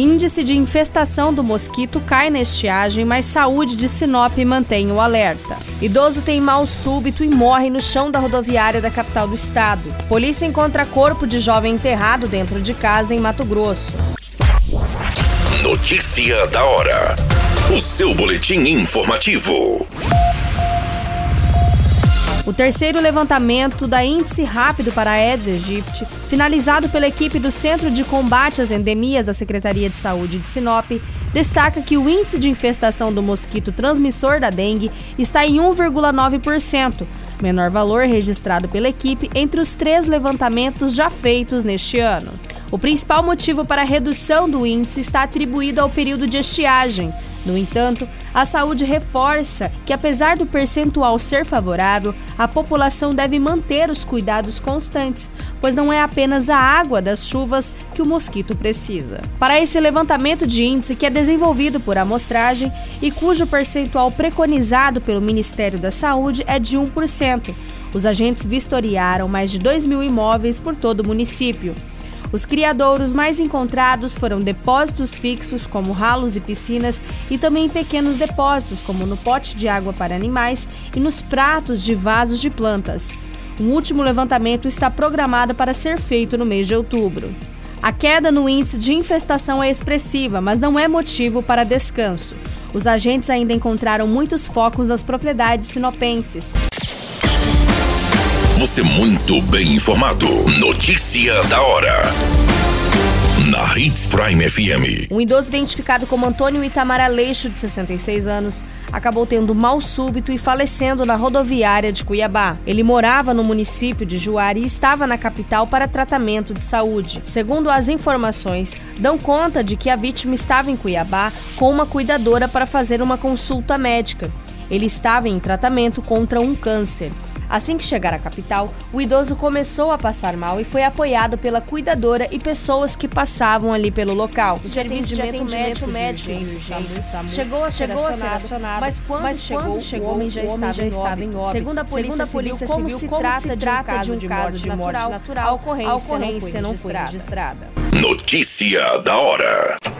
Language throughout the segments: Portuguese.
Índice de infestação do mosquito cai na estiagem, mas saúde de Sinop mantém o alerta. Idoso tem mal súbito e morre no chão da rodoviária da capital do estado. Polícia encontra corpo de jovem enterrado dentro de casa em Mato Grosso. Notícia da hora. O seu boletim informativo. O terceiro levantamento da Índice Rápido para a Aedes aegypti, finalizado pela equipe do Centro de Combate às Endemias da Secretaria de Saúde de Sinop, destaca que o índice de infestação do mosquito transmissor da dengue está em 1,9%, menor valor registrado pela equipe entre os três levantamentos já feitos neste ano. O principal motivo para a redução do índice está atribuído ao período de estiagem. No entanto, a saúde reforça que, apesar do percentual ser favorável, a população deve manter os cuidados constantes, pois não é apenas a água das chuvas que o mosquito precisa. Para esse levantamento de índice, que é desenvolvido por amostragem e cujo percentual preconizado pelo Ministério da Saúde é de 1%, os agentes vistoriaram mais de 2 mil imóveis por todo o município. Os criadouros mais encontrados foram depósitos fixos, como ralos e piscinas, e também pequenos depósitos, como no pote de água para animais e nos pratos de vasos de plantas. Um último levantamento está programado para ser feito no mês de outubro. A queda no índice de infestação é expressiva, mas não é motivo para descanso. Os agentes ainda encontraram muitos focos nas propriedades sinopenses. Você muito bem informado. Notícia da hora. Na Hits Prime FM. Um idoso identificado como Antônio Itamar Aleixo, de 66 anos, acabou tendo mal súbito e falecendo na rodoviária de Cuiabá. Ele morava no município de Juari e estava na capital para tratamento de saúde. Segundo as informações, dão conta de que a vítima estava em Cuiabá com uma cuidadora para fazer uma consulta médica. Ele estava em tratamento contra um câncer. Assim que chegar à capital, o idoso começou a passar mal e foi apoiado pela cuidadora e pessoas que passavam ali pelo local. O serviço de atendimento médico, médico SAMU, chegou a, chegou a ser acionado, mas quando, mas chegou, quando chegou, o homem já, estava, já estava, em óbito. Segundo a polícia, Segundo a polícia civil, como, se, como trata se trata de um caso de morte natural, natural a ocorrência, a ocorrência não foi registrada. Notícia da hora.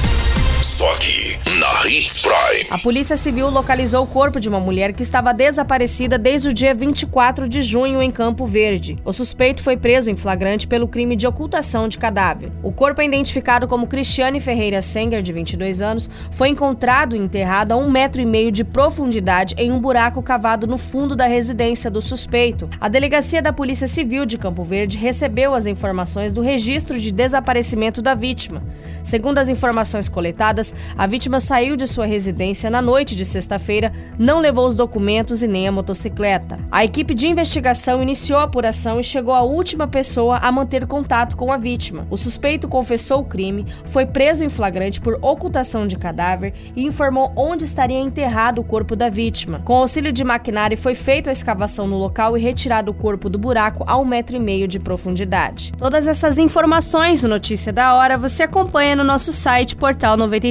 Só aqui, na Hits Prime. A Polícia Civil localizou o corpo de uma mulher que estava desaparecida desde o dia 24 de junho em Campo Verde. O suspeito foi preso em flagrante pelo crime de ocultação de cadáver. O corpo é identificado como Cristiane Ferreira Senger, de 22 anos, foi encontrado e enterrado a um metro e meio de profundidade em um buraco cavado no fundo da residência do suspeito. A delegacia da Polícia Civil de Campo Verde recebeu as informações do registro de desaparecimento da vítima. Segundo as informações coletadas, a vítima saiu de sua residência na noite de sexta-feira, não levou os documentos e nem a motocicleta. A equipe de investigação iniciou a apuração e chegou à última pessoa a manter contato com a vítima. O suspeito confessou o crime, foi preso em flagrante por ocultação de cadáver e informou onde estaria enterrado o corpo da vítima. Com auxílio de maquinário, foi feita a escavação no local e retirado o corpo do buraco a um metro e meio de profundidade. Todas essas informações no Notícia da Hora você acompanha no nosso site Portal 93.